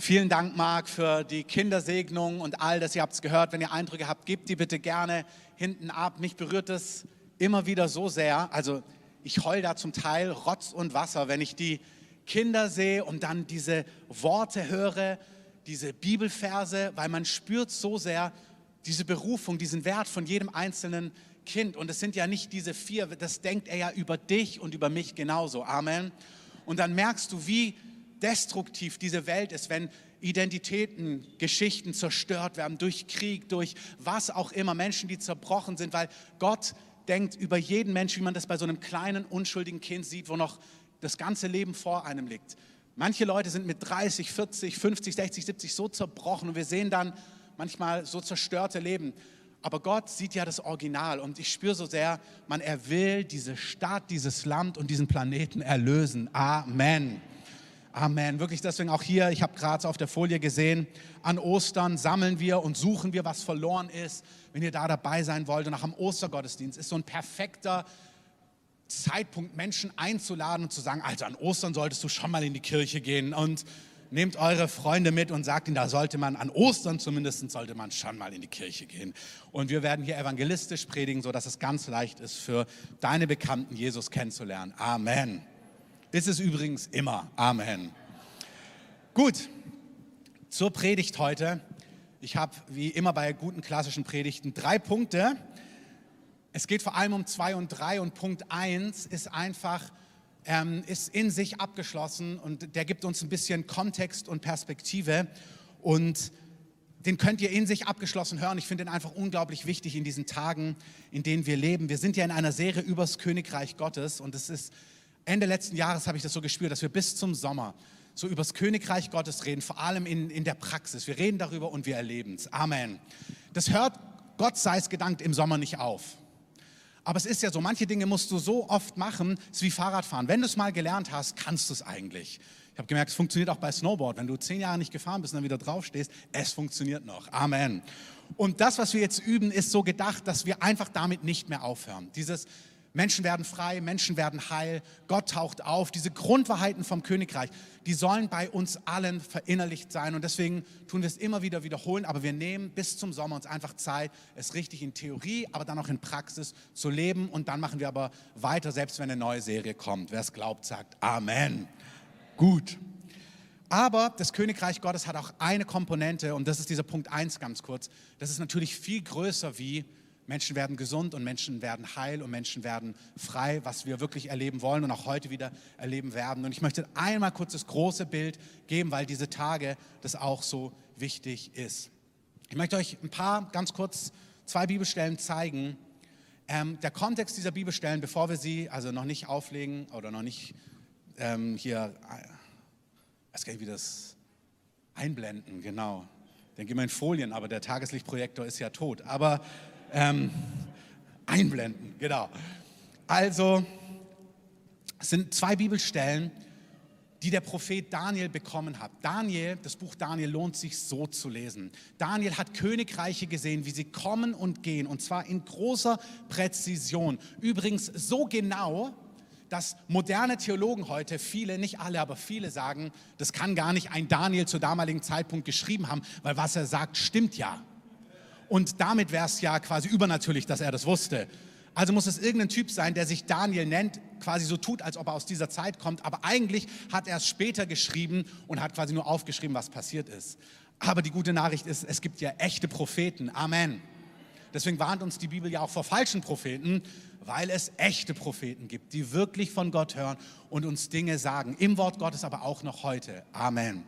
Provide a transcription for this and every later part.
Vielen Dank, Marc, für die Kindersegnung und all das. Ihr habt es gehört. Wenn ihr Eindrücke habt, gebt die bitte gerne hinten ab. Mich berührt es immer wieder so sehr. Also ich heul da zum Teil Rotz und Wasser, wenn ich die Kinder sehe und dann diese Worte höre, diese Bibelverse, weil man spürt so sehr diese Berufung, diesen Wert von jedem einzelnen Kind. Und es sind ja nicht diese vier, das denkt er ja über dich und über mich genauso. Amen. Und dann merkst du, wie destruktiv diese Welt ist, wenn Identitäten, Geschichten zerstört werden durch Krieg, durch was auch immer, Menschen, die zerbrochen sind, weil Gott denkt über jeden Menschen, wie man das bei so einem kleinen, unschuldigen Kind sieht, wo noch das ganze Leben vor einem liegt. Manche Leute sind mit 30, 40, 50, 60, 70 so zerbrochen und wir sehen dann manchmal so zerstörte Leben. Aber Gott sieht ja das Original und ich spüre so sehr, man, er will diese Stadt, dieses Land und diesen Planeten erlösen. Amen. Amen. Wirklich deswegen auch hier, ich habe gerade auf der Folie gesehen, an Ostern sammeln wir und suchen wir, was verloren ist. Wenn ihr da dabei sein wollt und auch am Ostergottesdienst ist so ein perfekter Zeitpunkt, Menschen einzuladen und zu sagen, also an Ostern solltest du schon mal in die Kirche gehen und nehmt eure Freunde mit und sagt ihnen, da sollte man an Ostern zumindest, sollte man schon mal in die Kirche gehen. Und wir werden hier evangelistisch predigen, sodass es ganz leicht ist für deine Bekannten, Jesus kennenzulernen. Amen. Ist es übrigens immer. Amen. Gut, zur Predigt heute. Ich habe wie immer bei guten klassischen Predigten drei Punkte. Es geht vor allem um zwei und drei und Punkt eins ist einfach, ähm, ist in sich abgeschlossen und der gibt uns ein bisschen Kontext und Perspektive und den könnt ihr in sich abgeschlossen hören. Ich finde ihn einfach unglaublich wichtig in diesen Tagen, in denen wir leben. Wir sind ja in einer Serie übers Königreich Gottes und es ist Ende letzten Jahres habe ich das so gespürt, dass wir bis zum Sommer so über das Königreich Gottes reden, vor allem in, in der Praxis. Wir reden darüber und wir erleben es. Amen. Das hört, Gott sei es gedankt, im Sommer nicht auf. Aber es ist ja so, manche Dinge musst du so oft machen, es ist wie Fahrradfahren. Wenn du es mal gelernt hast, kannst du es eigentlich. Ich habe gemerkt, es funktioniert auch bei Snowboard. Wenn du zehn Jahre nicht gefahren bist und dann wieder draufstehst, es funktioniert noch. Amen. Und das, was wir jetzt üben, ist so gedacht, dass wir einfach damit nicht mehr aufhören. Dieses Menschen werden frei, Menschen werden heil, Gott taucht auf. Diese Grundwahrheiten vom Königreich, die sollen bei uns allen verinnerlicht sein. Und deswegen tun wir es immer wieder wiederholen. Aber wir nehmen bis zum Sommer uns einfach Zeit, es richtig in Theorie, aber dann auch in Praxis zu leben. Und dann machen wir aber weiter, selbst wenn eine neue Serie kommt. Wer es glaubt, sagt Amen. Gut. Aber das Königreich Gottes hat auch eine Komponente, und das ist dieser Punkt 1 ganz kurz. Das ist natürlich viel größer wie Menschen werden gesund und Menschen werden heil und Menschen werden frei, was wir wirklich erleben wollen und auch heute wieder erleben werden. Und ich möchte einmal kurz das große Bild geben, weil diese Tage das auch so wichtig ist. Ich möchte euch ein paar ganz kurz zwei Bibelstellen zeigen. Ähm, der Kontext dieser Bibelstellen, bevor wir sie also noch nicht auflegen oder noch nicht ähm, hier, ich weiß gar nicht, wie das einblenden, genau. Dann gehen wir in Folien, aber der Tageslichtprojektor ist ja tot. Aber ähm, einblenden, genau. Also, es sind zwei Bibelstellen, die der Prophet Daniel bekommen hat. Daniel, das Buch Daniel lohnt sich so zu lesen. Daniel hat Königreiche gesehen, wie sie kommen und gehen, und zwar in großer Präzision. Übrigens so genau, dass moderne Theologen heute, viele, nicht alle, aber viele sagen, das kann gar nicht ein Daniel zu damaligen Zeitpunkt geschrieben haben, weil was er sagt, stimmt ja. Und damit wäre es ja quasi übernatürlich, dass er das wusste. Also muss es irgendein Typ sein, der sich Daniel nennt, quasi so tut, als ob er aus dieser Zeit kommt. Aber eigentlich hat er es später geschrieben und hat quasi nur aufgeschrieben, was passiert ist. Aber die gute Nachricht ist, es gibt ja echte Propheten. Amen. Deswegen warnt uns die Bibel ja auch vor falschen Propheten, weil es echte Propheten gibt, die wirklich von Gott hören und uns Dinge sagen. Im Wort Gottes, aber auch noch heute. Amen.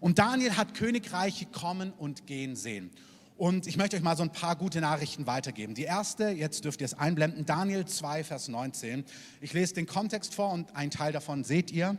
Und Daniel hat Königreiche kommen und gehen sehen. Und ich möchte euch mal so ein paar gute Nachrichten weitergeben. Die erste, jetzt dürft ihr es einblenden, Daniel 2, Vers 19. Ich lese den Kontext vor und einen Teil davon seht ihr.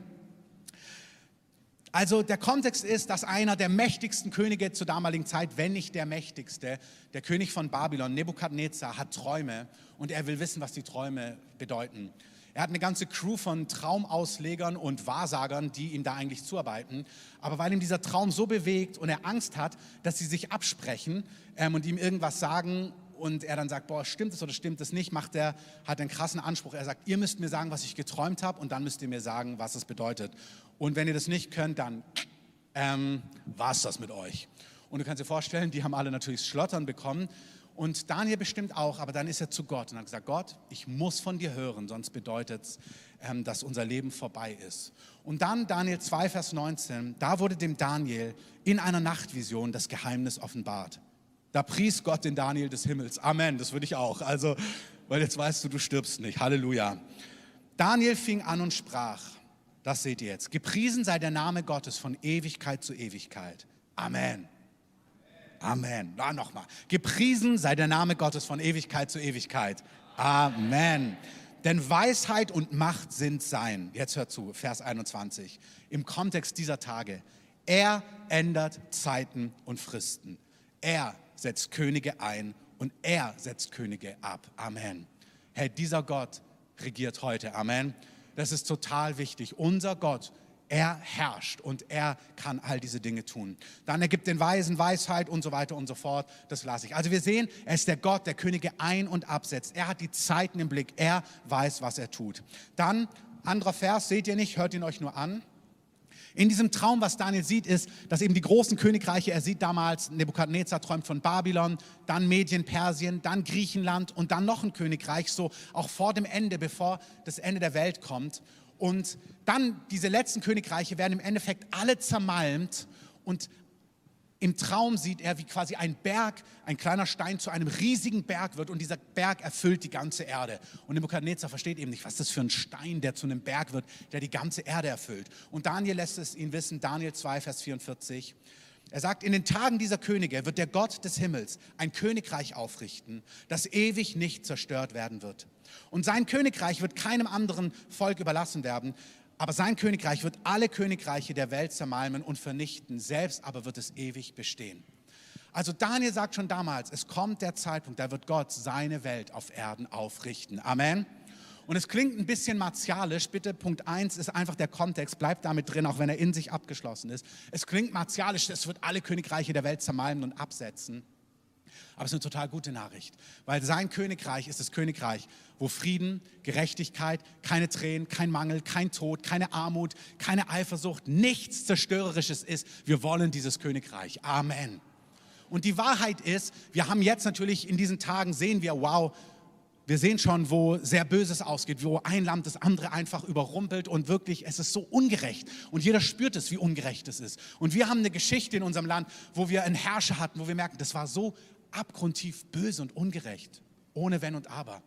Also der Kontext ist, dass einer der mächtigsten Könige zur damaligen Zeit, wenn nicht der mächtigste, der König von Babylon, Nebukadnezar, hat Träume und er will wissen, was die Träume bedeuten. Er hat eine ganze Crew von Traumauslegern und Wahrsagern, die ihm da eigentlich zuarbeiten. Aber weil ihm dieser Traum so bewegt und er Angst hat, dass sie sich absprechen ähm, und ihm irgendwas sagen und er dann sagt, boah, stimmt es oder stimmt es nicht, macht er, hat einen krassen Anspruch. Er sagt, ihr müsst mir sagen, was ich geträumt habe und dann müsst ihr mir sagen, was es bedeutet. Und wenn ihr das nicht könnt, dann ähm, war es das mit euch. Und du kannst dir vorstellen, die haben alle natürlich Schlottern bekommen. Und Daniel bestimmt auch, aber dann ist er zu Gott und hat gesagt, Gott, ich muss von dir hören, sonst bedeutet es, ähm, dass unser Leben vorbei ist. Und dann Daniel 2, Vers 19, da wurde dem Daniel in einer Nachtvision das Geheimnis offenbart. Da pries Gott den Daniel des Himmels. Amen, das würde ich auch. Also, weil jetzt weißt du, du stirbst nicht. Halleluja. Daniel fing an und sprach, das seht ihr jetzt, gepriesen sei der Name Gottes von Ewigkeit zu Ewigkeit. Amen. Amen. Da nochmal. Gepriesen sei der Name Gottes von Ewigkeit zu Ewigkeit. Amen. Denn Weisheit und Macht sind sein. Jetzt hört zu, Vers 21. Im Kontext dieser Tage. Er ändert Zeiten und Fristen. Er setzt Könige ein und er setzt Könige ab. Amen. Herr, dieser Gott regiert heute. Amen. Das ist total wichtig. Unser Gott er herrscht und er kann all diese Dinge tun. Dann ergibt den Weisen Weisheit und so weiter und so fort. Das lasse ich. Also wir sehen, er ist der Gott, der Könige ein- und absetzt. Er hat die Zeiten im Blick. Er weiß, was er tut. Dann, anderer Vers, seht ihr nicht, hört ihn euch nur an. In diesem Traum, was Daniel sieht, ist, dass eben die großen Königreiche, er sieht damals, Nebukadnezar träumt von Babylon, dann Medien, Persien, dann Griechenland und dann noch ein Königreich, so auch vor dem Ende, bevor das Ende der Welt kommt. Und dann diese letzten Königreiche werden im Endeffekt alle zermalmt und im Traum sieht er, wie quasi ein Berg, ein kleiner Stein zu einem riesigen Berg wird und dieser Berg erfüllt die ganze Erde. Und Nebukadnezar versteht eben nicht, was das für ein Stein, der zu einem Berg wird, der die ganze Erde erfüllt. Und Daniel lässt es ihn wissen, Daniel 2, Vers 44. Er sagt, in den Tagen dieser Könige wird der Gott des Himmels ein Königreich aufrichten, das ewig nicht zerstört werden wird. Und sein Königreich wird keinem anderen Volk überlassen werden, aber sein Königreich wird alle Königreiche der Welt zermalmen und vernichten, selbst aber wird es ewig bestehen. Also Daniel sagt schon damals, es kommt der Zeitpunkt, da wird Gott seine Welt auf Erden aufrichten. Amen. Und es klingt ein bisschen martialisch. Bitte, Punkt 1 ist einfach der Kontext. Bleibt damit drin, auch wenn er in sich abgeschlossen ist. Es klingt martialisch, es wird alle Königreiche der Welt zermalmen und absetzen. Aber es ist eine total gute Nachricht, weil sein Königreich ist das Königreich, wo Frieden, Gerechtigkeit, keine Tränen, kein Mangel, kein Tod, keine Armut, keine Eifersucht, nichts Zerstörerisches ist. Wir wollen dieses Königreich. Amen. Und die Wahrheit ist, wir haben jetzt natürlich in diesen Tagen sehen wir, wow, wir sehen schon, wo sehr Böses ausgeht, wo ein Land das andere einfach überrumpelt und wirklich, es ist so ungerecht. Und jeder spürt es, wie ungerecht es ist. Und wir haben eine Geschichte in unserem Land, wo wir einen Herrscher hatten, wo wir merken, das war so abgrundtief böse und ungerecht, ohne Wenn und Aber.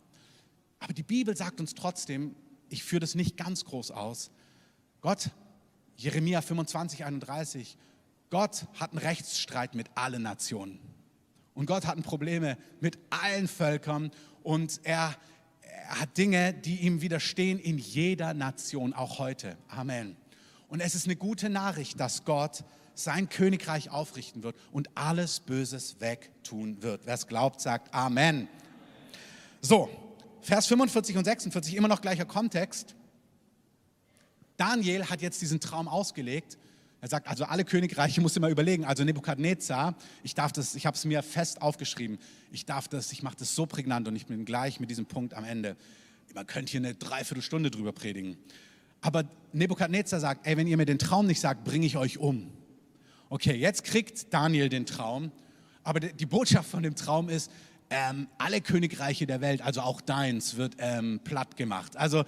Aber die Bibel sagt uns trotzdem, ich führe das nicht ganz groß aus, Gott, Jeremia 25, 31, Gott hat einen Rechtsstreit mit allen Nationen. Und Gott hat Probleme mit allen Völkern und er, er hat Dinge, die ihm widerstehen in jeder Nation, auch heute. Amen. Und es ist eine gute Nachricht, dass Gott sein Königreich aufrichten wird und alles Böses wegtun wird. Wer es glaubt, sagt Amen. So, Vers 45 und 46, immer noch gleicher Kontext. Daniel hat jetzt diesen Traum ausgelegt. Er sagt, also alle Königreiche muss immer überlegen. Also Nebukadnezar, ich darf das, ich habe es mir fest aufgeschrieben. Ich darf das, ich mache das so prägnant und ich bin gleich mit diesem Punkt am Ende. Man könnte hier eine Dreiviertelstunde drüber predigen. Aber Nebukadnezar sagt, ey, wenn ihr mir den Traum nicht sagt, bringe ich euch um. Okay, jetzt kriegt Daniel den Traum, aber die Botschaft von dem Traum ist, ähm, alle Königreiche der Welt, also auch deins, wird ähm, platt gemacht. Also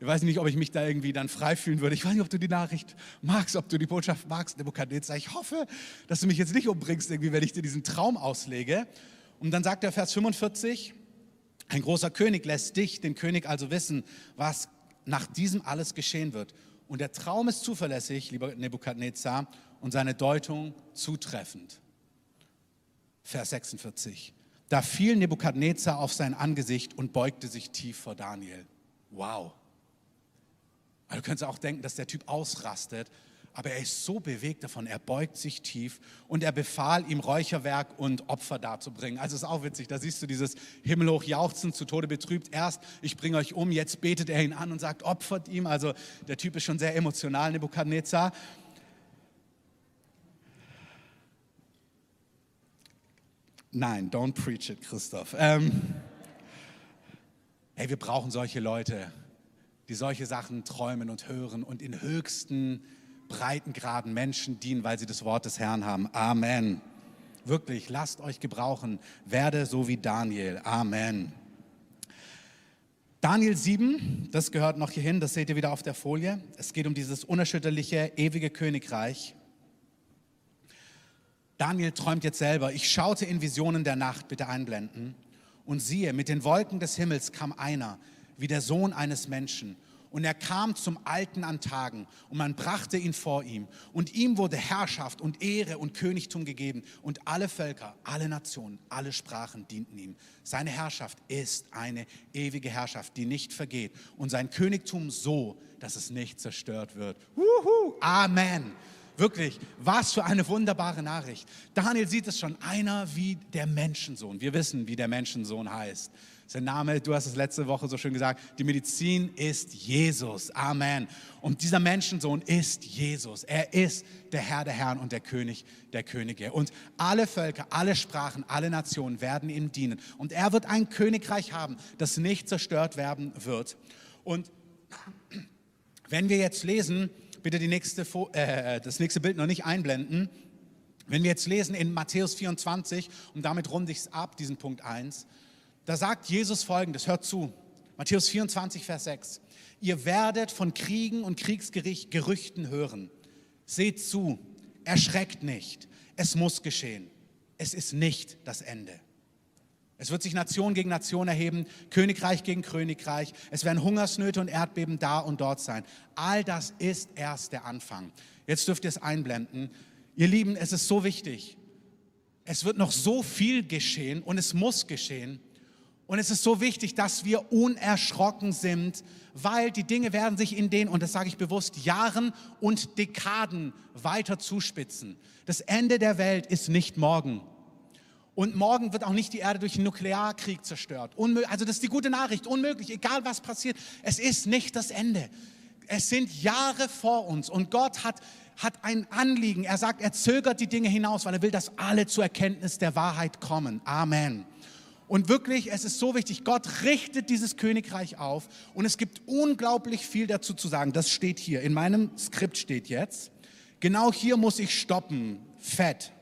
ich weiß nicht, ob ich mich da irgendwie dann frei fühlen würde. Ich weiß nicht, ob du die Nachricht magst, ob du die Botschaft magst, Nebukadnezar. Ich hoffe, dass du mich jetzt nicht umbringst, irgendwie, wenn ich dir diesen Traum auslege. Und dann sagt der Vers 45, ein großer König lässt dich, den König, also wissen, was nach diesem alles geschehen wird. Und der Traum ist zuverlässig, lieber Nebukadnezar, und seine Deutung zutreffend. Vers 46. Da fiel Nebukadnezar auf sein Angesicht und beugte sich tief vor Daniel. Wow. Du könntest auch denken, dass der Typ ausrastet, aber er ist so bewegt davon, er beugt sich tief und er befahl ihm Räucherwerk und Opfer darzubringen. Also ist auch witzig, da siehst du dieses himmelhoch jauchzen, zu Tode betrübt. Erst, ich bringe euch um, jetzt betet er ihn an und sagt, opfert ihm. Also der Typ ist schon sehr emotional, Nebukadnezar. Nein, don't preach it, Christoph. Ähm, hey, wir brauchen solche Leute, die solche Sachen träumen und hören und in höchsten Breitengraden Menschen dienen, weil sie das Wort des Herrn haben. Amen. Wirklich, lasst euch gebrauchen. Werde so wie Daniel. Amen. Daniel 7, das gehört noch hierhin, das seht ihr wieder auf der Folie. Es geht um dieses unerschütterliche, ewige Königreich. Daniel träumt jetzt selber. Ich schaute in Visionen der Nacht, bitte einblenden. Und siehe, mit den Wolken des Himmels kam einer, wie der Sohn eines Menschen. Und er kam zum Alten an Tagen und man brachte ihn vor ihm. Und ihm wurde Herrschaft und Ehre und Königtum gegeben. Und alle Völker, alle Nationen, alle Sprachen dienten ihm. Seine Herrschaft ist eine ewige Herrschaft, die nicht vergeht. Und sein Königtum so, dass es nicht zerstört wird. Wuhu, Amen. Wirklich, was für eine wunderbare Nachricht. Daniel sieht es schon, einer wie der Menschensohn. Wir wissen, wie der Menschensohn heißt. Sein Name, du hast es letzte Woche so schön gesagt, die Medizin ist Jesus. Amen. Und dieser Menschensohn ist Jesus. Er ist der Herr der Herren und der König der Könige. Und alle Völker, alle Sprachen, alle Nationen werden ihm dienen. Und er wird ein Königreich haben, das nicht zerstört werden wird. Und wenn wir jetzt lesen, bitte nächste, äh, das nächste Bild noch nicht einblenden. Wenn wir jetzt lesen in Matthäus 24, und damit runde ich es ab, diesen Punkt 1, da sagt Jesus folgendes, hört zu, Matthäus 24, Vers 6. Ihr werdet von Kriegen und Kriegsgericht Gerüchten hören. Seht zu, erschreckt nicht, es muss geschehen. Es ist nicht das Ende. Es wird sich Nation gegen Nation erheben, Königreich gegen Königreich. Es werden Hungersnöte und Erdbeben da und dort sein. All das ist erst der Anfang. Jetzt dürft ihr es einblenden. Ihr Lieben, es ist so wichtig. Es wird noch so viel geschehen und es muss geschehen. Und es ist so wichtig, dass wir unerschrocken sind, weil die Dinge werden sich in den, und das sage ich bewusst, Jahren und Dekaden weiter zuspitzen. Das Ende der Welt ist nicht morgen. Und morgen wird auch nicht die Erde durch einen Nuklearkrieg zerstört. Unmö also das ist die gute Nachricht. Unmöglich, egal was passiert. Es ist nicht das Ende. Es sind Jahre vor uns und Gott hat, hat ein Anliegen. Er sagt, er zögert die Dinge hinaus, weil er will, dass alle zur Erkenntnis der Wahrheit kommen. Amen. Und wirklich, es ist so wichtig, Gott richtet dieses Königreich auf und es gibt unglaublich viel dazu zu sagen. Das steht hier. In meinem Skript steht jetzt, genau hier muss ich stoppen. Fett.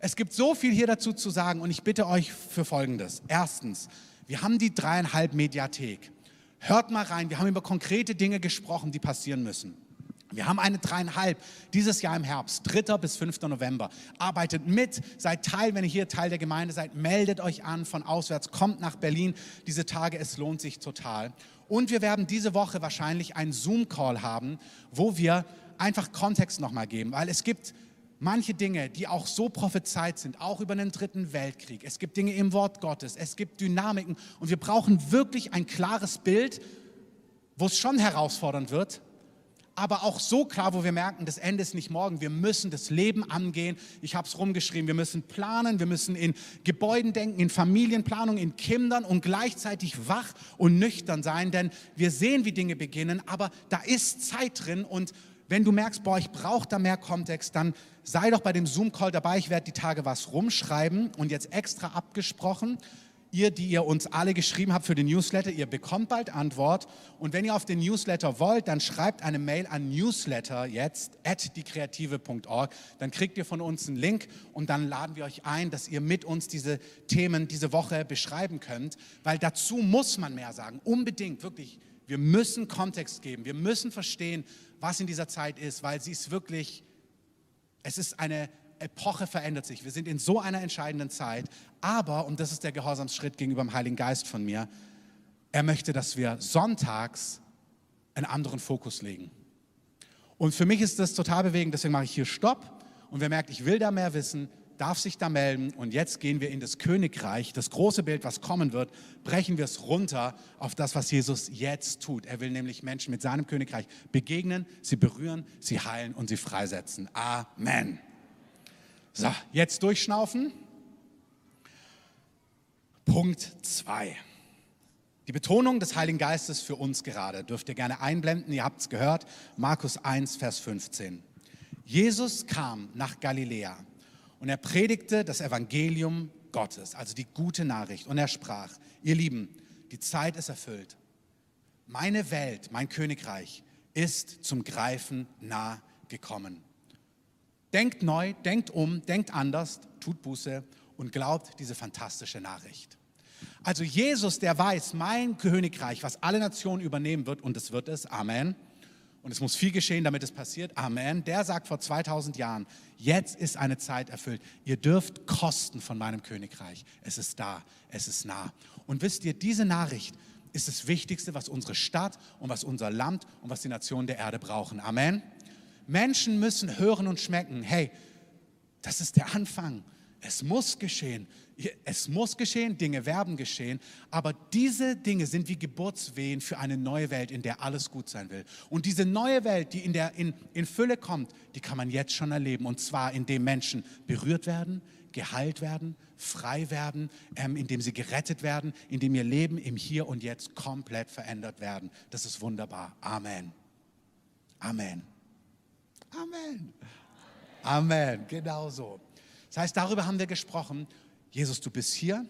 Es gibt so viel hier dazu zu sagen und ich bitte euch für Folgendes. Erstens, wir haben die dreieinhalb Mediathek. Hört mal rein, wir haben über konkrete Dinge gesprochen, die passieren müssen. Wir haben eine dreieinhalb dieses Jahr im Herbst, 3. bis 5. November. Arbeitet mit, seid Teil, wenn ihr hier Teil der Gemeinde seid, meldet euch an von auswärts, kommt nach Berlin diese Tage, es lohnt sich total. Und wir werden diese Woche wahrscheinlich einen Zoom-Call haben, wo wir einfach Kontext nochmal geben, weil es gibt manche Dinge, die auch so prophezeit sind, auch über den dritten Weltkrieg. Es gibt Dinge im Wort Gottes, es gibt Dynamiken und wir brauchen wirklich ein klares Bild, wo es schon herausfordernd wird, aber auch so klar, wo wir merken, das Ende ist nicht morgen. Wir müssen das Leben angehen. Ich habe es rumgeschrieben. Wir müssen planen, wir müssen in Gebäuden denken, in Familienplanung, in Kindern und gleichzeitig wach und nüchtern sein, denn wir sehen, wie Dinge beginnen, aber da ist Zeit drin und wenn du merkst, boah, ich brauche da mehr Kontext, dann sei doch bei dem Zoom-Call dabei. Ich werde die Tage was rumschreiben und jetzt extra abgesprochen. Ihr, die ihr uns alle geschrieben habt für den Newsletter, ihr bekommt bald Antwort. Und wenn ihr auf den Newsletter wollt, dann schreibt eine Mail an newsletter jetzt at diekreative.org. Dann kriegt ihr von uns einen Link und dann laden wir euch ein, dass ihr mit uns diese Themen diese Woche beschreiben könnt. Weil dazu muss man mehr sagen. Unbedingt, wirklich. Wir müssen Kontext geben. Wir müssen verstehen, was in dieser Zeit ist, weil sie ist wirklich, es ist eine Epoche verändert sich. Wir sind in so einer entscheidenden Zeit. Aber, und das ist der Gehorsamsschritt gegenüber dem Heiligen Geist von mir, er möchte, dass wir sonntags einen anderen Fokus legen. Und für mich ist das total bewegend, deswegen mache ich hier Stopp. Und wer merkt, ich will da mehr wissen, darf sich da melden und jetzt gehen wir in das Königreich, das große Bild, was kommen wird, brechen wir es runter auf das, was Jesus jetzt tut. Er will nämlich Menschen mit seinem Königreich begegnen, sie berühren, sie heilen und sie freisetzen. Amen. So, jetzt durchschnaufen. Punkt 2. Die Betonung des Heiligen Geistes für uns gerade dürft ihr gerne einblenden. Ihr habt es gehört. Markus 1, Vers 15. Jesus kam nach Galiläa und er predigte das Evangelium Gottes, also die gute Nachricht. Und er sprach, ihr Lieben, die Zeit ist erfüllt. Meine Welt, mein Königreich ist zum Greifen nah gekommen. Denkt neu, denkt um, denkt anders, tut Buße und glaubt diese fantastische Nachricht. Also Jesus, der weiß, mein Königreich, was alle Nationen übernehmen wird, und es wird es, Amen. Und es muss viel geschehen, damit es passiert, Amen. Der sagt vor 2000 Jahren, jetzt ist eine Zeit erfüllt. Ihr dürft kosten von meinem Königreich. Es ist da, es ist nah. Und wisst ihr, diese Nachricht ist das Wichtigste, was unsere Stadt und was unser Land und was die Nationen der Erde brauchen. Amen. Menschen müssen hören und schmecken, hey, das ist der Anfang. Es muss geschehen. Es muss geschehen, Dinge werden geschehen, aber diese Dinge sind wie Geburtswehen für eine neue Welt, in der alles gut sein will. Und diese neue Welt, die in, der, in, in Fülle kommt, die kann man jetzt schon erleben. Und zwar, indem Menschen berührt werden, geheilt werden, frei werden, ähm, indem sie gerettet werden, indem ihr Leben im Hier und Jetzt komplett verändert werden. Das ist wunderbar. Amen. Amen. Amen. Amen. Genau so. Das heißt, darüber haben wir gesprochen. Jesus, du bist hier.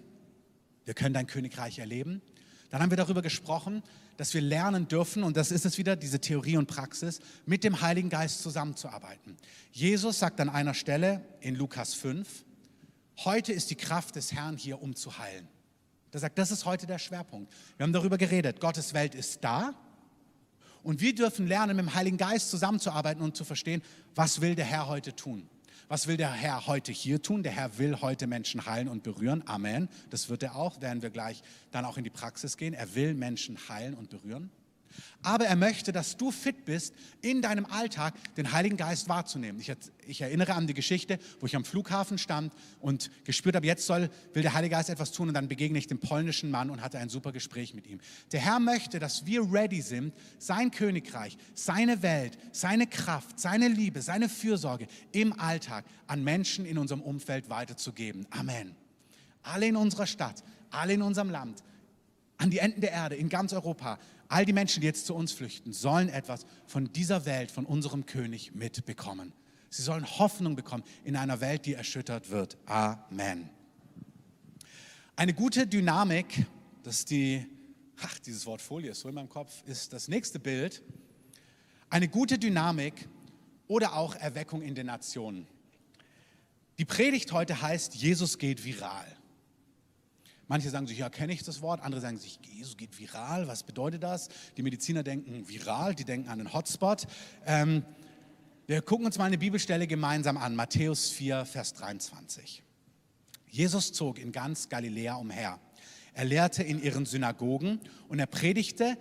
Wir können dein Königreich erleben. Dann haben wir darüber gesprochen, dass wir lernen dürfen, und das ist es wieder, diese Theorie und Praxis, mit dem Heiligen Geist zusammenzuarbeiten. Jesus sagt an einer Stelle in Lukas 5, heute ist die Kraft des Herrn hier, um zu heilen. Er sagt, das ist heute der Schwerpunkt. Wir haben darüber geredet, Gottes Welt ist da und wir dürfen lernen, mit dem Heiligen Geist zusammenzuarbeiten und zu verstehen, was will der Herr heute tun. Was will der Herr heute hier tun? Der Herr will heute Menschen heilen und berühren. Amen. Das wird er auch, werden wir gleich dann auch in die Praxis gehen. Er will Menschen heilen und berühren aber er möchte, dass du fit bist, in deinem Alltag den Heiligen Geist wahrzunehmen. Ich, ich, erinnere an die Geschichte, wo ich am Flughafen stand und gespürt habe, jetzt soll, will der Heilige Geist etwas tun und dann begegne ich dem polnischen Mann und hatte ein super Gespräch mit ihm. Der Herr möchte, dass wir ready sind, sein Königreich, seine Welt, seine Kraft, seine Liebe, seine Fürsorge im Alltag an Menschen in unserem Umfeld weiterzugeben. Amen. Alle in unserer Stadt, alle in unserem Land, an die Enden der Erde, in ganz Europa All die Menschen, die jetzt zu uns flüchten, sollen etwas von dieser Welt, von unserem König mitbekommen. Sie sollen Hoffnung bekommen in einer Welt, die erschüttert wird. Amen. Eine gute Dynamik, das ist die, ach, dieses Wort Folie ist so in meinem Kopf, ist das nächste Bild. Eine gute Dynamik oder auch Erweckung in den Nationen. Die Predigt heute heißt, Jesus geht viral. Manche sagen sich, ja, kenne ich das Wort. Andere sagen sich, Jesus geht viral. Was bedeutet das? Die Mediziner denken viral, die denken an einen Hotspot. Ähm, wir gucken uns mal eine Bibelstelle gemeinsam an. Matthäus 4, Vers 23. Jesus zog in ganz Galiläa umher. Er lehrte in ihren Synagogen und er predigte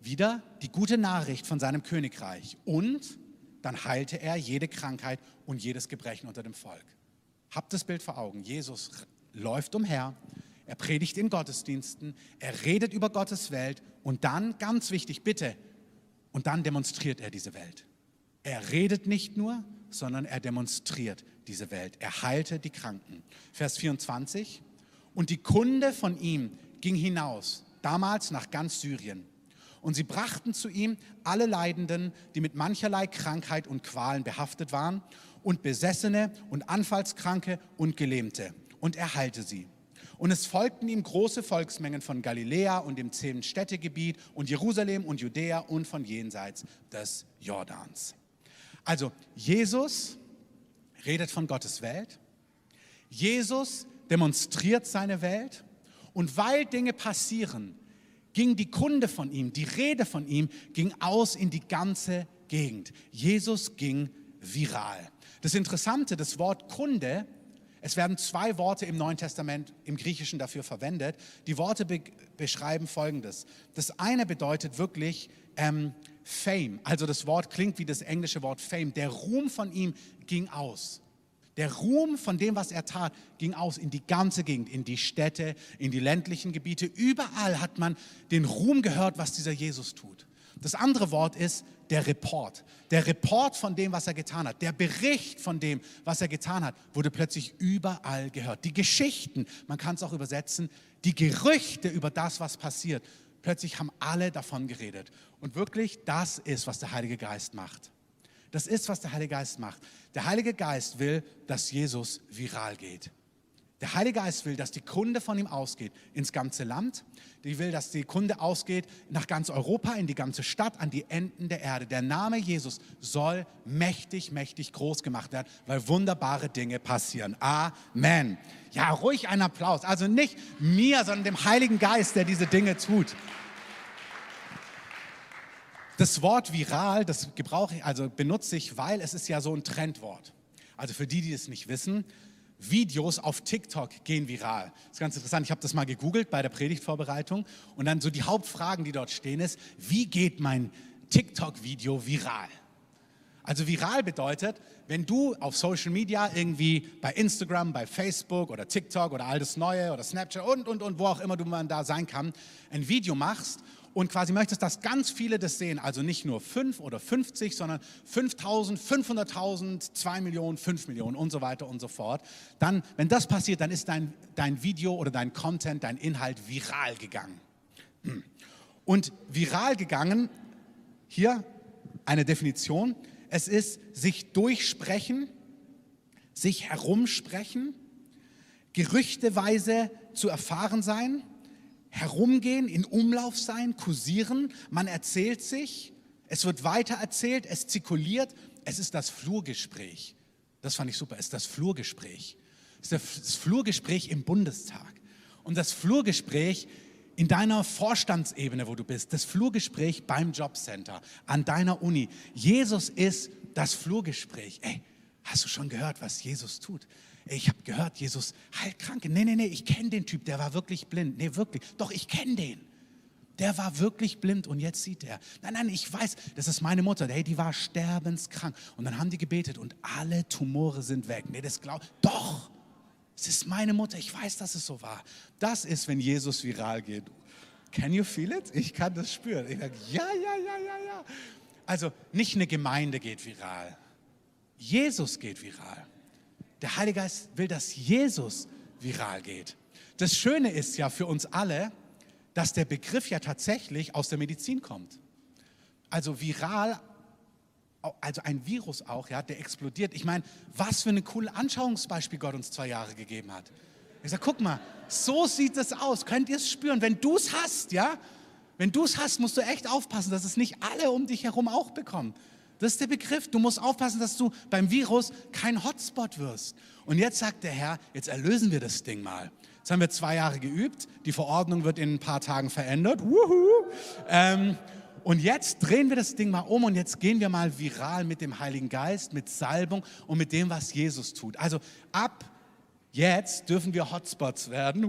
wieder die gute Nachricht von seinem Königreich. Und dann heilte er jede Krankheit und jedes Gebrechen unter dem Volk. Habt das Bild vor Augen. Jesus läuft umher, er predigt in Gottesdiensten, er redet über Gottes Welt und dann, ganz wichtig, bitte, und dann demonstriert er diese Welt. Er redet nicht nur, sondern er demonstriert diese Welt. Er heilte die Kranken. Vers 24. Und die Kunde von ihm ging hinaus, damals nach ganz Syrien. Und sie brachten zu ihm alle Leidenden, die mit mancherlei Krankheit und Qualen behaftet waren, und Besessene und Anfallskranke und Gelähmte. Und er heilte sie. Und es folgten ihm große Volksmengen von Galiläa und dem zehn Städtegebiet und Jerusalem und Judäa und von jenseits des Jordans. Also Jesus redet von Gottes Welt. Jesus demonstriert seine Welt. Und weil Dinge passieren, ging die Kunde von ihm, die Rede von ihm, ging aus in die ganze Gegend. Jesus ging viral. Das Interessante, das Wort Kunde es werden zwei Worte im Neuen Testament im Griechischen dafür verwendet. Die Worte be beschreiben Folgendes. Das eine bedeutet wirklich ähm, Fame. Also das Wort klingt wie das englische Wort Fame. Der Ruhm von ihm ging aus. Der Ruhm von dem, was er tat, ging aus in die ganze Gegend, in die Städte, in die ländlichen Gebiete. Überall hat man den Ruhm gehört, was dieser Jesus tut. Das andere Wort ist der Report. Der Report von dem, was er getan hat, der Bericht von dem, was er getan hat, wurde plötzlich überall gehört. Die Geschichten, man kann es auch übersetzen, die Gerüchte über das, was passiert, plötzlich haben alle davon geredet. Und wirklich, das ist, was der Heilige Geist macht. Das ist, was der Heilige Geist macht. Der Heilige Geist will, dass Jesus viral geht. Der Heilige Geist will, dass die Kunde von ihm ausgeht ins ganze Land. Die will, dass die Kunde ausgeht nach ganz Europa, in die ganze Stadt, an die Enden der Erde. Der Name Jesus soll mächtig, mächtig groß gemacht werden, weil wunderbare Dinge passieren. Amen. Ja, ruhig einen Applaus. Also nicht mir, sondern dem Heiligen Geist, der diese Dinge tut. Das Wort viral, das gebrauche ich, also benutze ich, weil es ist ja so ein Trendwort. Also für die, die es nicht wissen, Videos auf TikTok gehen viral. Das ist ganz interessant. Ich habe das mal gegoogelt bei der Predigtvorbereitung und dann so die Hauptfragen, die dort stehen, ist, wie geht mein TikTok-Video viral? Also viral bedeutet, wenn du auf Social Media irgendwie bei Instagram, bei Facebook oder TikTok oder all das Neue oder Snapchat und, und, und wo auch immer du man da sein kann, ein Video machst und quasi möchtest, dass ganz viele das sehen, also nicht nur 5 oder 50, sondern 5000, 500.000, 2 Millionen, 5 Millionen und so weiter und so fort, dann, wenn das passiert, dann ist dein, dein Video oder dein Content, dein Inhalt viral gegangen. Und viral gegangen, hier eine Definition, es ist sich durchsprechen, sich herumsprechen, gerüchteweise zu erfahren sein, herumgehen, in Umlauf sein, kursieren. Man erzählt sich, es wird weiter erzählt, es zirkuliert. Es ist das Flurgespräch. Das fand ich super. Es ist das Flurgespräch. Es ist das Flurgespräch im Bundestag. Und das Flurgespräch in deiner Vorstandsebene, wo du bist, das Flurgespräch beim Jobcenter, an deiner Uni. Jesus ist das Flurgespräch. Ey, hast du schon gehört, was Jesus tut? ich habe gehört, Jesus heilt Kranke. Nee, nee, nee, ich kenne den Typ, der war wirklich blind. Nee, wirklich. Doch, ich kenne den. Der war wirklich blind und jetzt sieht er. Nein, nein, ich weiß, das ist meine Mutter. Hey, die war sterbenskrank. Und dann haben die gebetet und alle Tumore sind weg. Nee, das glaubt. Doch, es ist meine Mutter. Ich weiß, dass es so war. Das ist, wenn Jesus viral geht. Can you feel it? Ich kann das spüren. Ich sage, ja, ja, ja, ja, ja. Also nicht eine Gemeinde geht viral. Jesus geht viral. Der Heilige Geist will, dass Jesus viral geht. Das Schöne ist ja für uns alle, dass der Begriff ja tatsächlich aus der Medizin kommt. Also viral, also ein Virus auch, ja, der explodiert. Ich meine, was für ein cooles Anschauungsbeispiel Gott uns zwei Jahre gegeben hat. Ich sage, guck mal, so sieht es aus. Könnt ihr es spüren? Wenn du es hast, ja, wenn du es hast, musst du echt aufpassen, dass es nicht alle um dich herum auch bekommen. Das ist der Begriff. Du musst aufpassen, dass du beim Virus kein Hotspot wirst. Und jetzt sagt der Herr, jetzt erlösen wir das Ding mal. Jetzt haben wir zwei Jahre geübt. Die Verordnung wird in ein paar Tagen verändert. Ähm, und jetzt drehen wir das Ding mal um und jetzt gehen wir mal viral mit dem Heiligen Geist, mit Salbung und mit dem, was Jesus tut. Also ab jetzt dürfen wir Hotspots werden.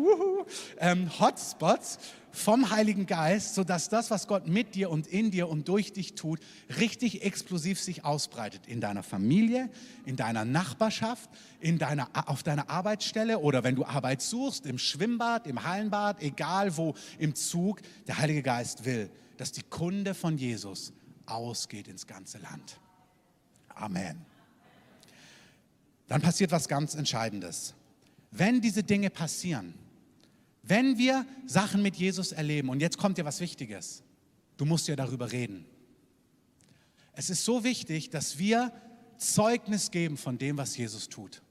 Ähm, Hotspots vom Heiligen Geist, sodass das, was Gott mit dir und in dir und durch dich tut, richtig explosiv sich ausbreitet. In deiner Familie, in deiner Nachbarschaft, in deiner, auf deiner Arbeitsstelle oder wenn du Arbeit suchst, im Schwimmbad, im Hallenbad, egal wo, im Zug. Der Heilige Geist will, dass die Kunde von Jesus ausgeht ins ganze Land. Amen. Dann passiert was ganz Entscheidendes. Wenn diese Dinge passieren, wenn wir Sachen mit Jesus erleben, und jetzt kommt dir was Wichtiges, du musst ja darüber reden. Es ist so wichtig, dass wir Zeugnis geben von dem, was Jesus tut.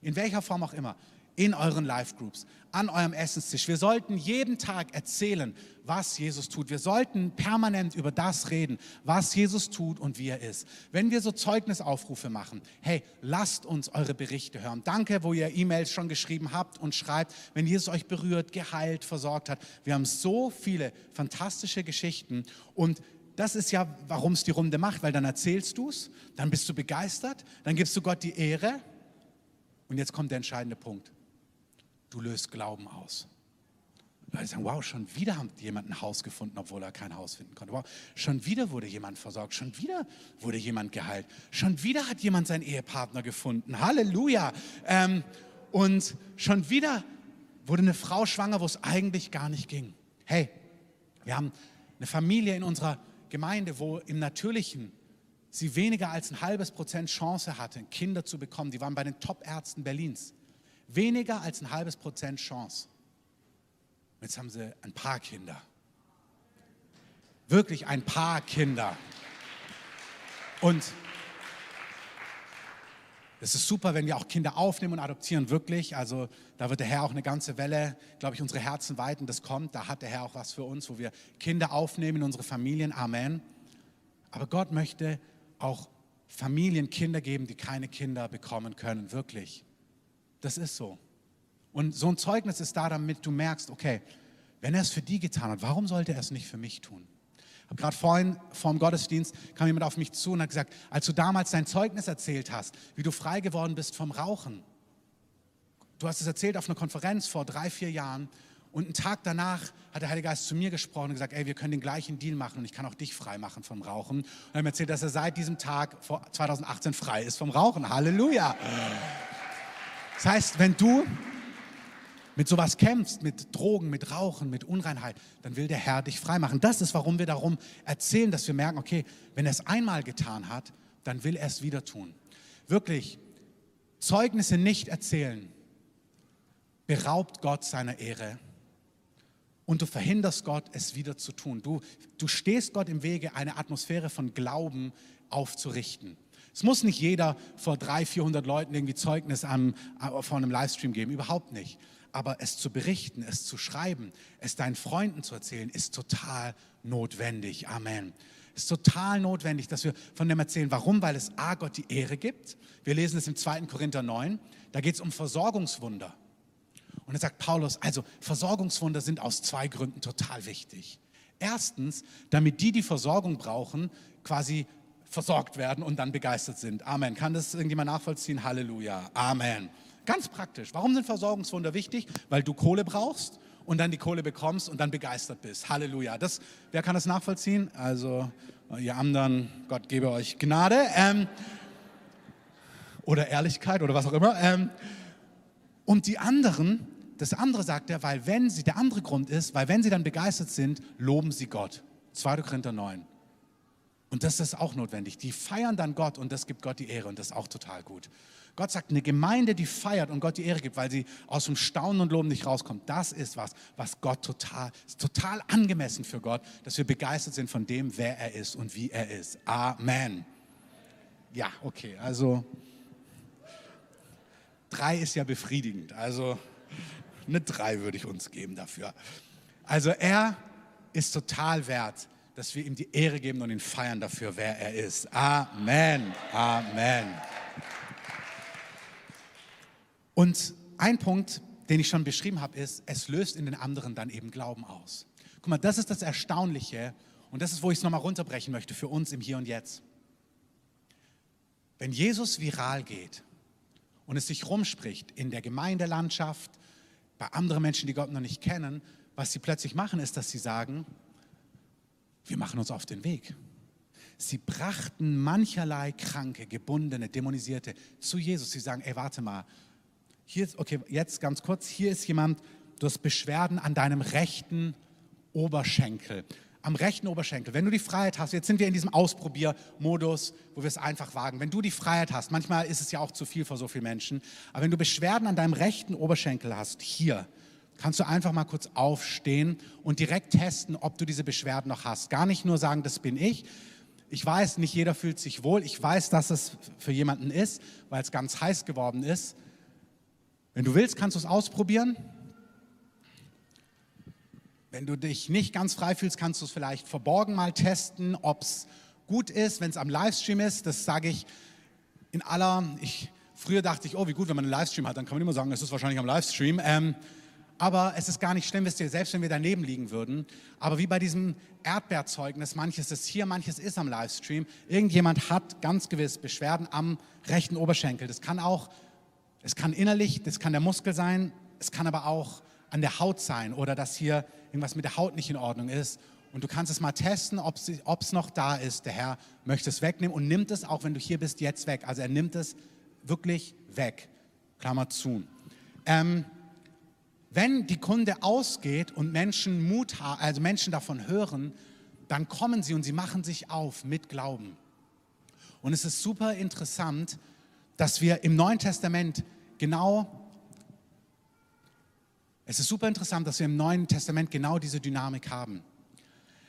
In welcher Form auch immer in euren Live-Groups, an eurem Essenstisch. Wir sollten jeden Tag erzählen, was Jesus tut. Wir sollten permanent über das reden, was Jesus tut und wie er ist. Wenn wir so Zeugnisaufrufe machen, hey, lasst uns eure Berichte hören. Danke, wo ihr E-Mails schon geschrieben habt und schreibt, wenn Jesus euch berührt, geheilt, versorgt hat. Wir haben so viele fantastische Geschichten und das ist ja, warum es die Runde macht, weil dann erzählst du es, dann bist du begeistert, dann gibst du Gott die Ehre. Und jetzt kommt der entscheidende Punkt du löst Glauben aus. Leute sagen, wow, schon wieder hat jemand ein Haus gefunden, obwohl er kein Haus finden konnte. Wow, schon wieder wurde jemand versorgt, schon wieder wurde jemand geheilt, schon wieder hat jemand seinen Ehepartner gefunden. Halleluja. Ähm, und schon wieder wurde eine Frau schwanger, wo es eigentlich gar nicht ging. Hey, wir haben eine Familie in unserer Gemeinde, wo im Natürlichen sie weniger als ein halbes Prozent Chance hatte, Kinder zu bekommen. Die waren bei den Top-Ärzten Berlins. Weniger als ein halbes Prozent Chance. Jetzt haben sie ein paar Kinder. Wirklich ein paar Kinder. Und Es ist super, wenn wir auch Kinder aufnehmen und adoptieren, wirklich. Also da wird der Herr auch eine ganze Welle, glaube ich, unsere Herzen weiten. Das kommt, da hat der Herr auch was für uns, wo wir Kinder aufnehmen in unsere Familien. Amen. Aber Gott möchte auch Familien Kinder geben, die keine Kinder bekommen können, wirklich. Das ist so. Und so ein Zeugnis ist da, damit du merkst, okay, wenn er es für die getan hat, warum sollte er es nicht für mich tun? Ich habe gerade vorhin vorm Gottesdienst kam jemand auf mich zu und hat gesagt, als du damals dein Zeugnis erzählt hast, wie du frei geworden bist vom Rauchen. Du hast es erzählt auf einer Konferenz vor drei, vier Jahren und einen Tag danach hat der Heilige Geist zu mir gesprochen und gesagt, ey, wir können den gleichen Deal machen und ich kann auch dich frei machen vom Rauchen. Und er hat mir erzählt, dass er seit diesem Tag vor 2018 frei ist vom Rauchen. Halleluja. Das heißt, wenn du mit sowas kämpfst, mit Drogen, mit Rauchen, mit Unreinheit, dann will der Herr dich freimachen. Das ist, warum wir darum erzählen, dass wir merken, okay, wenn er es einmal getan hat, dann will er es wieder tun. Wirklich, Zeugnisse nicht erzählen, beraubt Gott seiner Ehre und du verhinderst Gott, es wieder zu tun. Du, du stehst Gott im Wege, eine Atmosphäre von Glauben aufzurichten. Es muss nicht jeder vor 300, 400 Leuten irgendwie Zeugnis am, äh, vor einem Livestream geben, überhaupt nicht aber es zu berichten, es zu schreiben, es deinen Freunden zu erzählen, ist total notwendig. Amen. Es ist total notwendig, dass wir von dem erzählen. Warum? Weil es A, Gott die Ehre gibt. Wir lesen es im 2. Korinther 9. Da geht es um Versorgungswunder. Und da sagt Paulus, also Versorgungswunder sind aus zwei Gründen total wichtig. Erstens, damit die, die Versorgung brauchen, quasi versorgt werden und dann begeistert sind. Amen. Kann das irgendjemand nachvollziehen? Halleluja. Amen. Ganz praktisch. Warum sind Versorgungswunder wichtig? Weil du Kohle brauchst und dann die Kohle bekommst und dann begeistert bist. Halleluja. Das, wer kann das nachvollziehen? Also ihr anderen, Gott gebe euch Gnade. Ähm, oder Ehrlichkeit oder was auch immer. Ähm, und die anderen, das andere sagt er, weil wenn sie, der andere Grund ist, weil wenn sie dann begeistert sind, loben sie Gott. 2. Korinther 9. Und das ist auch notwendig. Die feiern dann Gott und das gibt Gott die Ehre und das ist auch total gut. Gott sagt, eine Gemeinde, die feiert und Gott die Ehre gibt, weil sie aus dem Staunen und Loben nicht rauskommt, das ist was, was Gott total, ist total angemessen für Gott, dass wir begeistert sind von dem, wer er ist und wie er ist. Amen. Ja, okay, also drei ist ja befriedigend, also eine drei würde ich uns geben dafür. Also er ist total wert, dass wir ihm die Ehre geben und ihn feiern dafür, wer er ist. Amen. Amen. Und ein Punkt, den ich schon beschrieben habe, ist, es löst in den anderen dann eben Glauben aus. Guck mal, das ist das Erstaunliche und das ist, wo ich es nochmal runterbrechen möchte für uns im Hier und Jetzt. Wenn Jesus viral geht und es sich rumspricht in der Gemeindelandschaft, bei anderen Menschen, die Gott noch nicht kennen, was sie plötzlich machen, ist, dass sie sagen, wir machen uns auf den Weg. Sie brachten mancherlei Kranke, Gebundene, Dämonisierte zu Jesus. Sie sagen, ey, warte mal, hier ist, okay, jetzt ganz kurz, hier ist jemand, du hast Beschwerden an deinem rechten Oberschenkel. Am rechten Oberschenkel. Wenn du die Freiheit hast, jetzt sind wir in diesem Ausprobiermodus, wo wir es einfach wagen. Wenn du die Freiheit hast, manchmal ist es ja auch zu viel für so viele Menschen, aber wenn du Beschwerden an deinem rechten Oberschenkel hast, hier, kannst du einfach mal kurz aufstehen und direkt testen, ob du diese Beschwerden noch hast. Gar nicht nur sagen, das bin ich. Ich weiß, nicht jeder fühlt sich wohl. Ich weiß, dass es für jemanden ist, weil es ganz heiß geworden ist. Wenn du willst, kannst du es ausprobieren. Wenn du dich nicht ganz frei fühlst, kannst du es vielleicht verborgen mal testen, ob es gut ist, wenn es am Livestream ist. Das sage ich in aller, ich, früher dachte ich, oh, wie gut, wenn man einen Livestream hat, dann kann man immer sagen, es ist wahrscheinlich am Livestream. Ähm, aber es ist gar nicht schlimm, wisst ihr, selbst wenn wir daneben liegen würden. Aber wie bei diesem Erdbeerzeugnis, manches ist hier, manches ist am Livestream. Irgendjemand hat ganz gewiss Beschwerden am rechten Oberschenkel. Das kann auch es kann innerlich, das kann der Muskel sein, es kann aber auch an der Haut sein oder dass hier irgendwas mit der Haut nicht in Ordnung ist. Und du kannst es mal testen, ob es noch da ist. Der Herr möchte es wegnehmen und nimmt es, auch wenn du hier bist, jetzt weg. Also er nimmt es wirklich weg. Klammer zu. Ähm, wenn die Kunde ausgeht und Menschen Mut also Menschen davon hören, dann kommen sie und sie machen sich auf mit Glauben. Und es ist super interessant, dass wir im Neuen Testament genau, es ist super interessant, dass wir im Neuen Testament genau diese Dynamik haben.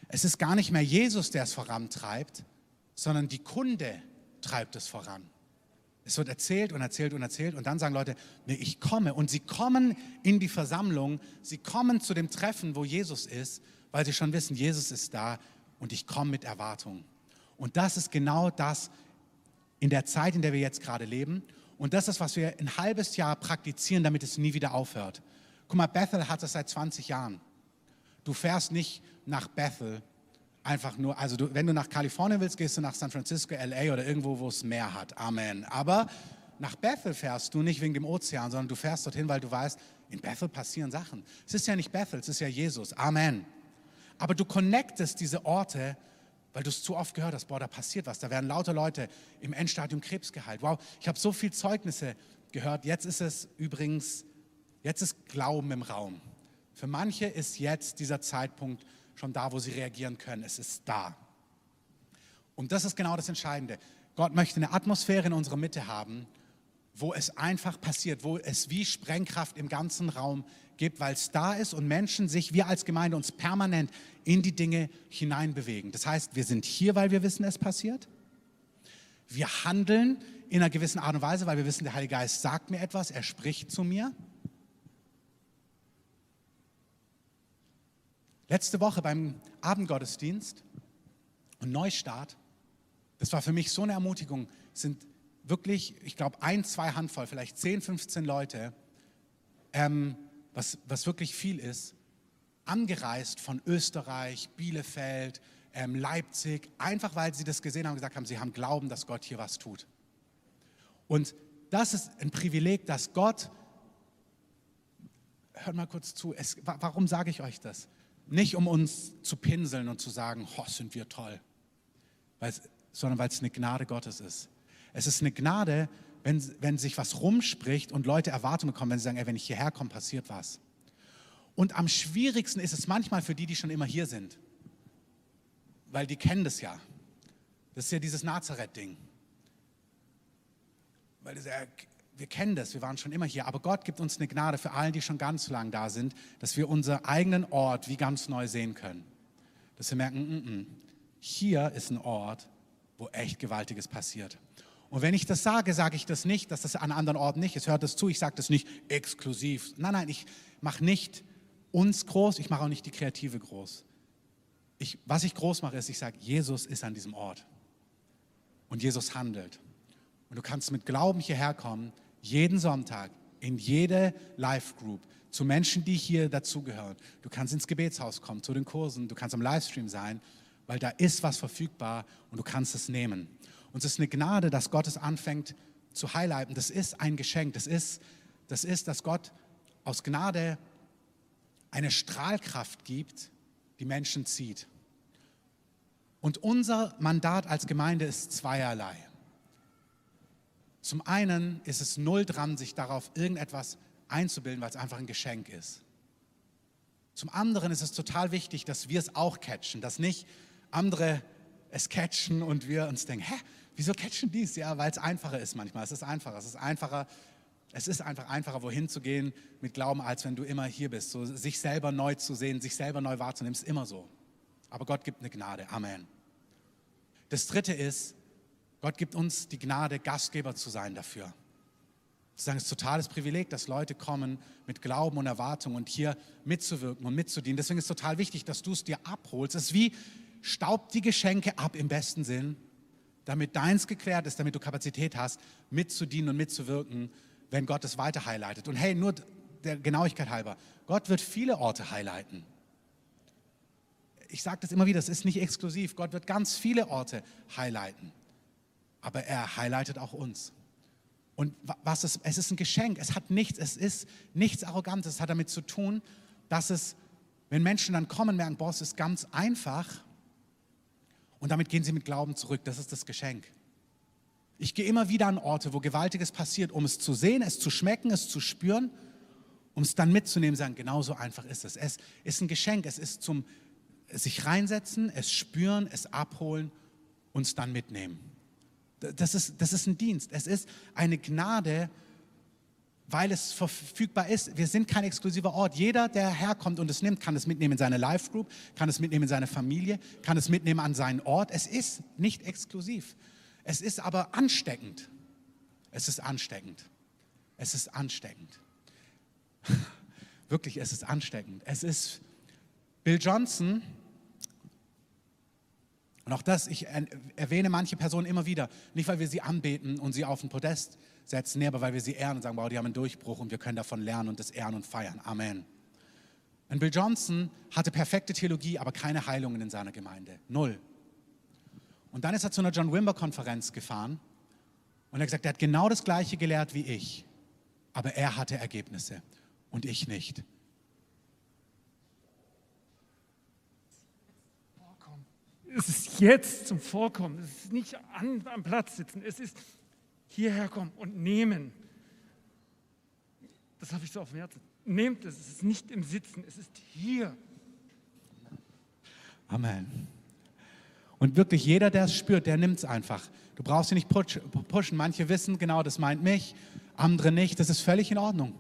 Es ist gar nicht mehr Jesus, der es vorantreibt, sondern die Kunde treibt es voran. Es wird erzählt und erzählt und erzählt und dann sagen Leute, nee, ich komme. Und sie kommen in die Versammlung, sie kommen zu dem Treffen, wo Jesus ist, weil sie schon wissen, Jesus ist da und ich komme mit Erwartung. Und das ist genau das in der Zeit, in der wir jetzt gerade leben. Und das ist, was wir ein halbes Jahr praktizieren, damit es nie wieder aufhört. Guck mal, Bethel hat das seit 20 Jahren. Du fährst nicht nach Bethel einfach nur, also du, wenn du nach Kalifornien willst, gehst du nach San Francisco, LA oder irgendwo, wo es Meer hat. Amen. Aber nach Bethel fährst du nicht wegen dem Ozean, sondern du fährst dorthin, weil du weißt, in Bethel passieren Sachen. Es ist ja nicht Bethel, es ist ja Jesus. Amen. Aber du connectest diese Orte, weil du es zu oft gehört hast, boah, da passiert was. Da werden lauter Leute im Endstadium Krebs geheilt. Wow, ich habe so viele Zeugnisse gehört. Jetzt ist es übrigens, jetzt ist Glauben im Raum. Für manche ist jetzt dieser Zeitpunkt schon da, wo sie reagieren können. Es ist da. Und das ist genau das Entscheidende. Gott möchte eine Atmosphäre in unserer Mitte haben, wo es einfach passiert, wo es wie Sprengkraft im ganzen Raum gibt, weil es da ist und Menschen sich, wir als Gemeinde uns permanent in die Dinge hineinbewegen. Das heißt, wir sind hier, weil wir wissen, es passiert. Wir handeln in einer gewissen Art und Weise, weil wir wissen, der Heilige Geist sagt mir etwas, er spricht zu mir. Letzte Woche beim Abendgottesdienst und Neustart, das war für mich so eine Ermutigung, sind wirklich, ich glaube, ein, zwei Handvoll, vielleicht 10, 15 Leute, ähm, was, was wirklich viel ist, angereist von Österreich, Bielefeld, ähm, Leipzig, einfach weil sie das gesehen haben gesagt haben, sie haben Glauben, dass Gott hier was tut. Und das ist ein Privileg, dass Gott, hört mal kurz zu, es, warum sage ich euch das? Nicht um uns zu pinseln und zu sagen, oh, sind wir toll, sondern weil es eine Gnade Gottes ist. Es ist eine Gnade, wenn, wenn sich was rumspricht und Leute Erwartungen bekommen, wenn sie sagen, ey, wenn ich hierher komme, passiert was. Und am schwierigsten ist es manchmal für die, die schon immer hier sind, weil die kennen das ja. Das ist ja dieses Nazareth-Ding. Weil das, ja, wir kennen das, wir waren schon immer hier, aber Gott gibt uns eine Gnade für allen, die schon ganz lang da sind, dass wir unseren eigenen Ort wie ganz neu sehen können. Dass wir merken, mm -mm, hier ist ein Ort, wo echt Gewaltiges passiert. Und wenn ich das sage, sage ich das nicht, dass das an anderen Orten nicht ist. Hört das zu, ich sage das nicht exklusiv. Nein, nein, ich mache nicht uns groß, ich mache auch nicht die Kreative groß. Ich, was ich groß mache, ist, ich sage, Jesus ist an diesem Ort. Und Jesus handelt. Und du kannst mit Glauben hierher kommen jeden Sonntag in jede Live-Group zu Menschen, die hier dazugehören. Du kannst ins Gebetshaus kommen, zu den Kursen, du kannst am Livestream sein, weil da ist was verfügbar und du kannst es nehmen. Und es ist eine Gnade, dass Gott es anfängt zu highlighten. Das ist ein Geschenk. Das ist, das ist, dass Gott aus Gnade eine Strahlkraft gibt, die Menschen zieht. Und unser Mandat als Gemeinde ist zweierlei. Zum einen ist es null dran, sich darauf irgendetwas einzubilden, weil es einfach ein Geschenk ist. Zum anderen ist es total wichtig, dass wir es auch catchen, dass nicht andere es catchen und wir uns denken, hä, wieso catchen die es? Ja, weil es einfacher ist manchmal. Es ist einfacher. Es ist einfacher, es ist einfach einfacher, wohin zu gehen mit Glauben, als wenn du immer hier bist. So, sich selber neu zu sehen, sich selber neu wahrzunehmen, ist immer so. Aber Gott gibt eine Gnade. Amen. Das dritte ist, Gott gibt uns die Gnade, Gastgeber zu sein dafür. Ich sage, es ist ein totales Privileg, dass Leute kommen mit Glauben und Erwartung und hier mitzuwirken und mitzudienen. Deswegen ist es total wichtig, dass du es dir abholst. Es ist wie, staub die Geschenke ab im besten Sinn, damit deins geklärt ist, damit du Kapazität hast, mitzudienen und mitzuwirken, wenn Gott es weiter highlightet. Und hey, nur der Genauigkeit halber, Gott wird viele Orte highlighten. Ich sage das immer wieder, es ist nicht exklusiv. Gott wird ganz viele Orte highlighten aber er highlightet auch uns. Und was ist, es ist ein Geschenk, es hat nichts, es ist nichts Arrogantes, es hat damit zu tun, dass es, wenn Menschen dann kommen, merken, boah, es ist ganz einfach und damit gehen sie mit Glauben zurück, das ist das Geschenk. Ich gehe immer wieder an Orte, wo Gewaltiges passiert, um es zu sehen, es zu schmecken, es zu spüren, um es dann mitzunehmen, sagen, genau so einfach ist es. Es ist ein Geschenk, es ist zum sich reinsetzen, es spüren, es abholen und es dann mitnehmen. Das ist, das ist ein Dienst. Es ist eine Gnade, weil es verfügbar ist. Wir sind kein exklusiver Ort. Jeder, der herkommt und es nimmt, kann es mitnehmen in seine Live-Group, kann es mitnehmen in seine Familie, kann es mitnehmen an seinen Ort. Es ist nicht exklusiv. Es ist aber ansteckend. Es ist ansteckend. Es ist ansteckend. Wirklich, es ist ansteckend. Es ist Bill Johnson, und auch das, ich erwähne manche Personen immer wieder, nicht weil wir sie anbeten und sie auf den Podest setzen, nee, aber weil wir sie ehren und sagen, wow, die haben einen Durchbruch und wir können davon lernen und das ehren und feiern. Amen. Und Bill Johnson hatte perfekte Theologie, aber keine Heilungen in seiner Gemeinde. Null. Und dann ist er zu einer John Wimber-Konferenz gefahren und er hat gesagt, er hat genau das Gleiche gelehrt wie ich, aber er hatte Ergebnisse und ich nicht. Es ist jetzt zum Vorkommen. Es ist nicht an, am Platz sitzen. Es ist hierher kommen und nehmen. Das habe ich so auf dem Herzen. Nehmt es. Es ist nicht im Sitzen. Es ist hier. Amen. Und wirklich jeder, der es spürt, der nimmt es einfach. Du brauchst sie nicht pushen. Manche wissen genau, das meint mich, andere nicht. Das ist völlig in Ordnung.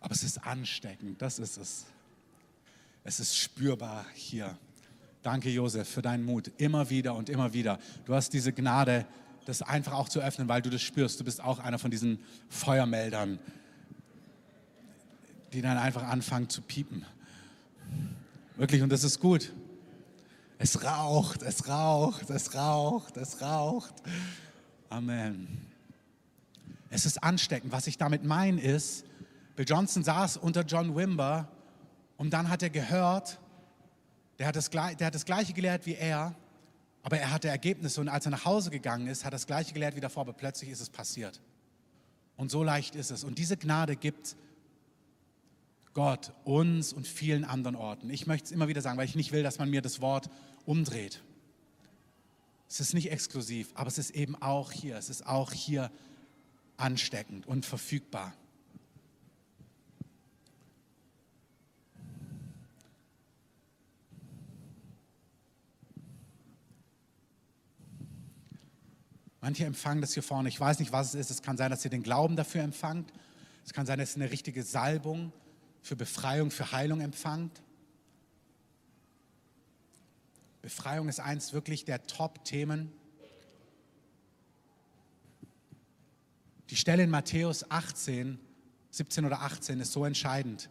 Aber es ist ansteckend, das ist es. Es ist spürbar hier. Danke, Josef, für deinen Mut. Immer wieder und immer wieder. Du hast diese Gnade, das einfach auch zu öffnen, weil du das spürst. Du bist auch einer von diesen Feuermeldern, die dann einfach anfangen zu piepen. Wirklich, und das ist gut. Es raucht, es raucht, es raucht, es raucht. Amen. Es ist ansteckend. Was ich damit meine ist, Bill Johnson saß unter John Wimber und dann hat er gehört, der hat, das, der hat das Gleiche gelehrt wie er, aber er hatte Ergebnisse und als er nach Hause gegangen ist, hat er das Gleiche gelehrt wie davor, aber plötzlich ist es passiert. Und so leicht ist es. Und diese Gnade gibt Gott uns und vielen anderen Orten. Ich möchte es immer wieder sagen, weil ich nicht will, dass man mir das Wort umdreht. Es ist nicht exklusiv, aber es ist eben auch hier. Es ist auch hier ansteckend und verfügbar. Manche empfangen das hier vorne. Ich weiß nicht, was es ist. Es kann sein, dass ihr den Glauben dafür empfangt. Es kann sein, dass ihr eine richtige Salbung für Befreiung, für Heilung empfangt. Befreiung ist eins wirklich der Top-Themen. Die Stelle in Matthäus 18, 17 oder 18 ist so entscheidend.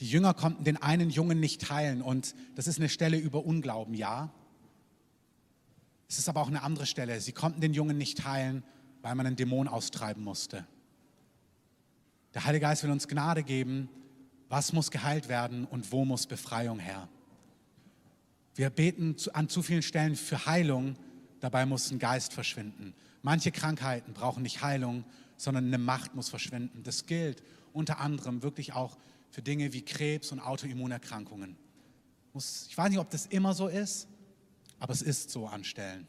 Die Jünger konnten den einen Jungen nicht heilen und das ist eine Stelle über Unglauben, ja. Es ist aber auch eine andere Stelle. Sie konnten den Jungen nicht heilen, weil man einen Dämon austreiben musste. Der Heilige Geist will uns Gnade geben. Was muss geheilt werden und wo muss Befreiung her? Wir beten an zu vielen Stellen für Heilung, dabei muss ein Geist verschwinden. Manche Krankheiten brauchen nicht Heilung, sondern eine Macht muss verschwinden. Das gilt unter anderem wirklich auch für Dinge wie Krebs und Autoimmunerkrankungen. Ich weiß nicht, ob das immer so ist, aber es ist so an Stellen.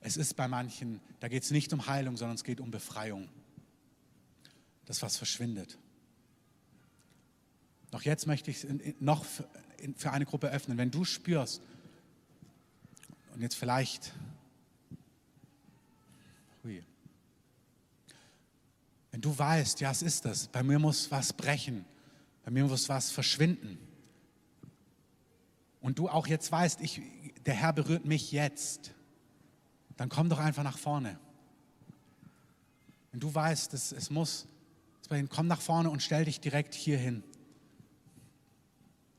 Es ist bei manchen, da geht es nicht um Heilung, sondern es geht um Befreiung. Das, was verschwindet. Doch jetzt möchte ich es noch für eine Gruppe öffnen. Wenn du spürst, und jetzt vielleicht, wenn du weißt, ja, es ist das, bei mir muss was brechen, bei mir muss was verschwinden und du auch jetzt weißt, ich, der Herr berührt mich jetzt, dann komm doch einfach nach vorne. Wenn du weißt, dass es muss, komm nach vorne und stell dich direkt hier hin.